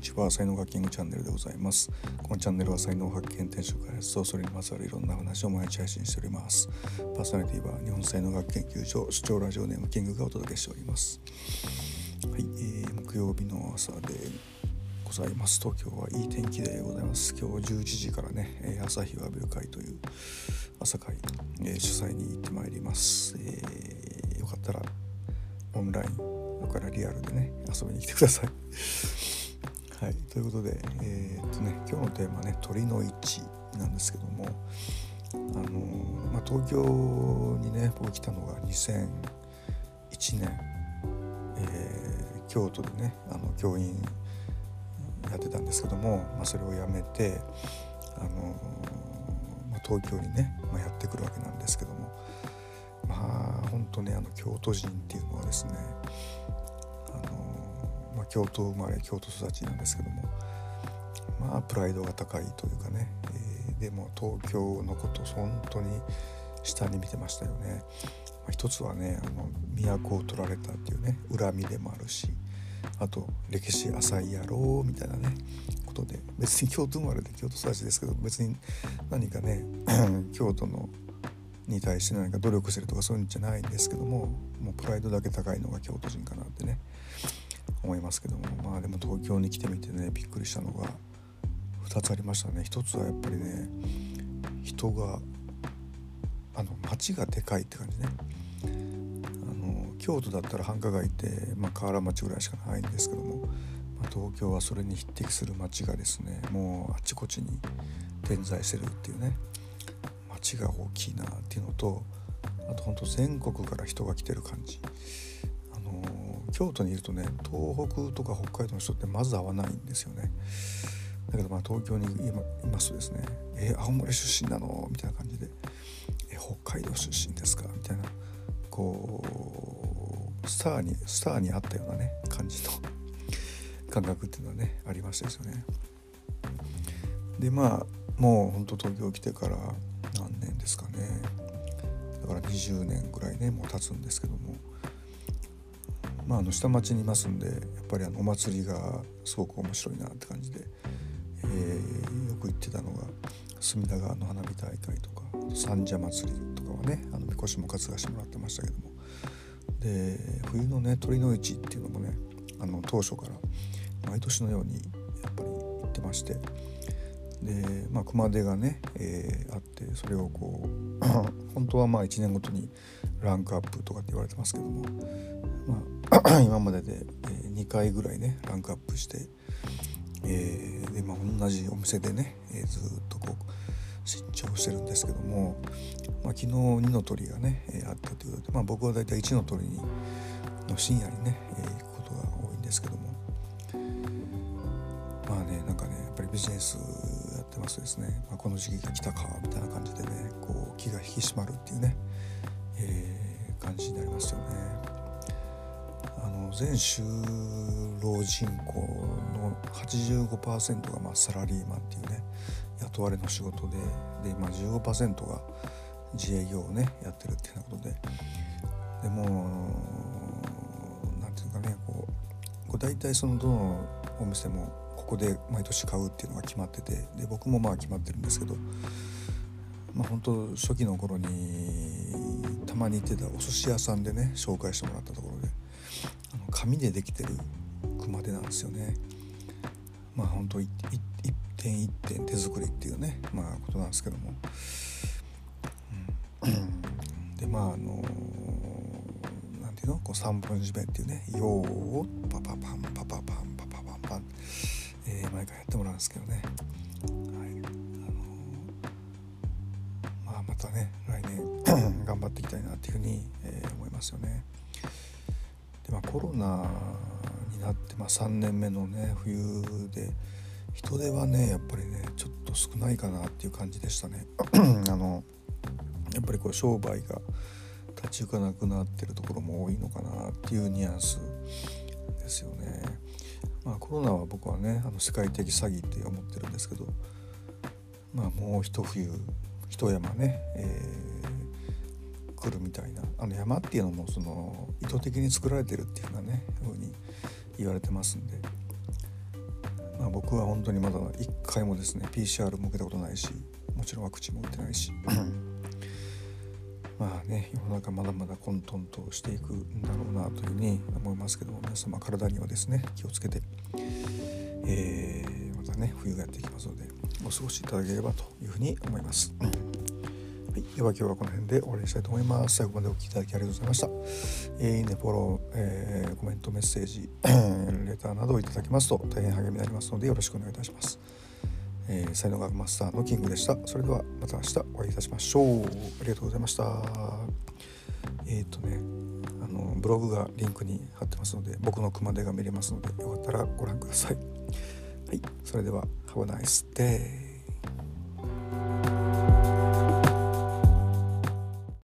にちは。才能学キングチャンネルでございます。このチャンネルは才能発見転職開発とそれにまつわるいろんな話を毎日配信しておりますパーソナリティは日本才能学研究所主張ラジオネームキングがお届けしております。はい、えー、木曜日の朝でございます。東京はいい天気でございます。今日11時からね朝日を浴びる会という朝会、えー、主催に行ってまいります、えー、よかったらオンラインからリアルでね遊びに来てください。はい、ということで、えー、っとね、今日のテーマはね鳥の位置なんですけども、あのまあ、東京にね僕来たのが2001年、えー、京都でねあの教員やってたんですけども、まあ、それをやめて、あのまあ、東京にね、まあ、やってくるわけなんですけどもまあ本当ねあの京都人っていうのはですね、京都生まれ京都育ちなんですけどもまあプライドが高いというかね、えー、でも東京のこと本当に下に見てましたよね。まあ、一つはねあの都を取られたっていうね恨みでもあるしあと歴史浅い野郎みたいなねことで別に京都生まれで京都育ちですけど別に何かね 京都のに対して何か努力してるとかそういうんじゃないんですけどももうプライドだけ高いのが京都人かなってね思いますけども。まあでも東京に来てみてねびっくりしたのが2つありましたね。一つはやっぱりね人があの街がでかいって感じね。あの京都だったら繁華街って、まあ、河原町ぐらいしかないんですけども、まあ、東京はそれに匹敵する街がですねもうあちこちに点在してるっていうね街が大きいなっていうのとあとほんと全国から人が来てる感じ。京都にいるとね東北とか北海道の人ってまず会わないんですよね。だけどまあ東京にいますとですね「えー、青森出身なの?」みたいな感じで「えー、北海道出身ですか?」みたいな。こうスターにスターにあったようなね感じの 感覚っていうのはねありましたですよね。でまあもうほんと東京来てから何年ですかね。だから20年ぐらいねもう経つんですけども。まあ、あの下町にいますんでやっぱりあのお祭りがすごく面白いなって感じで、えー、よく行ってたのが隅田川の花火大会とか三社祭りとかはねあのみこしも担がしてもらってましたけども。で冬のね鳥の市っていうのもねあの当初から毎年のようにやっぱり行ってまして。で、まあ、熊手がね、えー、あってそれをこう 本当はまあ1年ごとにランクアップとかって言われてますけども、まあ、今までで、2回ぐらいねランクアップして、えー、でまあ、同じお店でね、え、ずっとこう新調してるんですけども、まあ、昨日2の鳥がね、え、あったということで、まあ、僕は大体1の鳥にの深夜にね、え、行くことが多いんですけどもまあねなんかねやっぱりビジネスやってますとですね、まあ、この時期が来たかみたいな感じでねこう気が引き締まるっていうね、えー、感じになりますよね。全就労人口の85%がまあサラリーマンっていうね雇われの仕事でで、まあ、15%が自営業をねやってるっていうようなことででも何て言うかねこう大体そのどのお店もここで毎年買うっていうのが決まっててで僕もまあ決まってるんですけどまあ本当初期の頃にたまに行ってたお寿司屋さんでね紹介してもらったところであの紙でできてる熊手なんですよね。まあ本当一点一点手作りっていうねまあことなんですけども。うん、でまああのなんていうの？こう三本締めっていうね「ようパパパンパパパンパパパンパン」えー、毎回やってもらうんですけどね。はいあのまあ、またね来年頑張っていきたいなっていうふうに、えー、思いますよね。コロナになって、まあ、3年目のね冬で人手はねやっぱりねちょっと少ないかなっていう感じでしたね。あのやっぱりこう商売が立ち行かなくなってるところも多いのかなっていうニュアンスですよね。まあコロナは僕はねあの世界的詐欺って思ってるんですけどまあもう一冬一山ね、えー、来るみたいな。あの山っていうのもその意図的に作られてるっていうふうなねふうに言われてますんで。まあ、僕は本当にまだ1回もですね PCR も受けたことないしもちろんワクチンも打ってないし。まあね世の中まだまだ混沌としていくんだろうなというふうに思いますけども皆様体にはですね気をつけて、えー、またね冬がやっていきますのでお過ごしいただければというふうに思います。はい、では今日はこの辺で終わりにしたいと思います。最後までお聴きいただきありがとうございました。えー、いいね、フォロー、えー、コメント、メッセージ、レターなどをいただきますと大変励みになりますのでよろしくお願いいたします。えー、才能学マスターのキングでした。それではまた明日お会いいたしましょう。ありがとうございました。えっ、ー、とね、あのブログがリンクに貼ってますので、僕の熊手が見れますので、よかったらご覧ください。はい、それでは Have a nice day.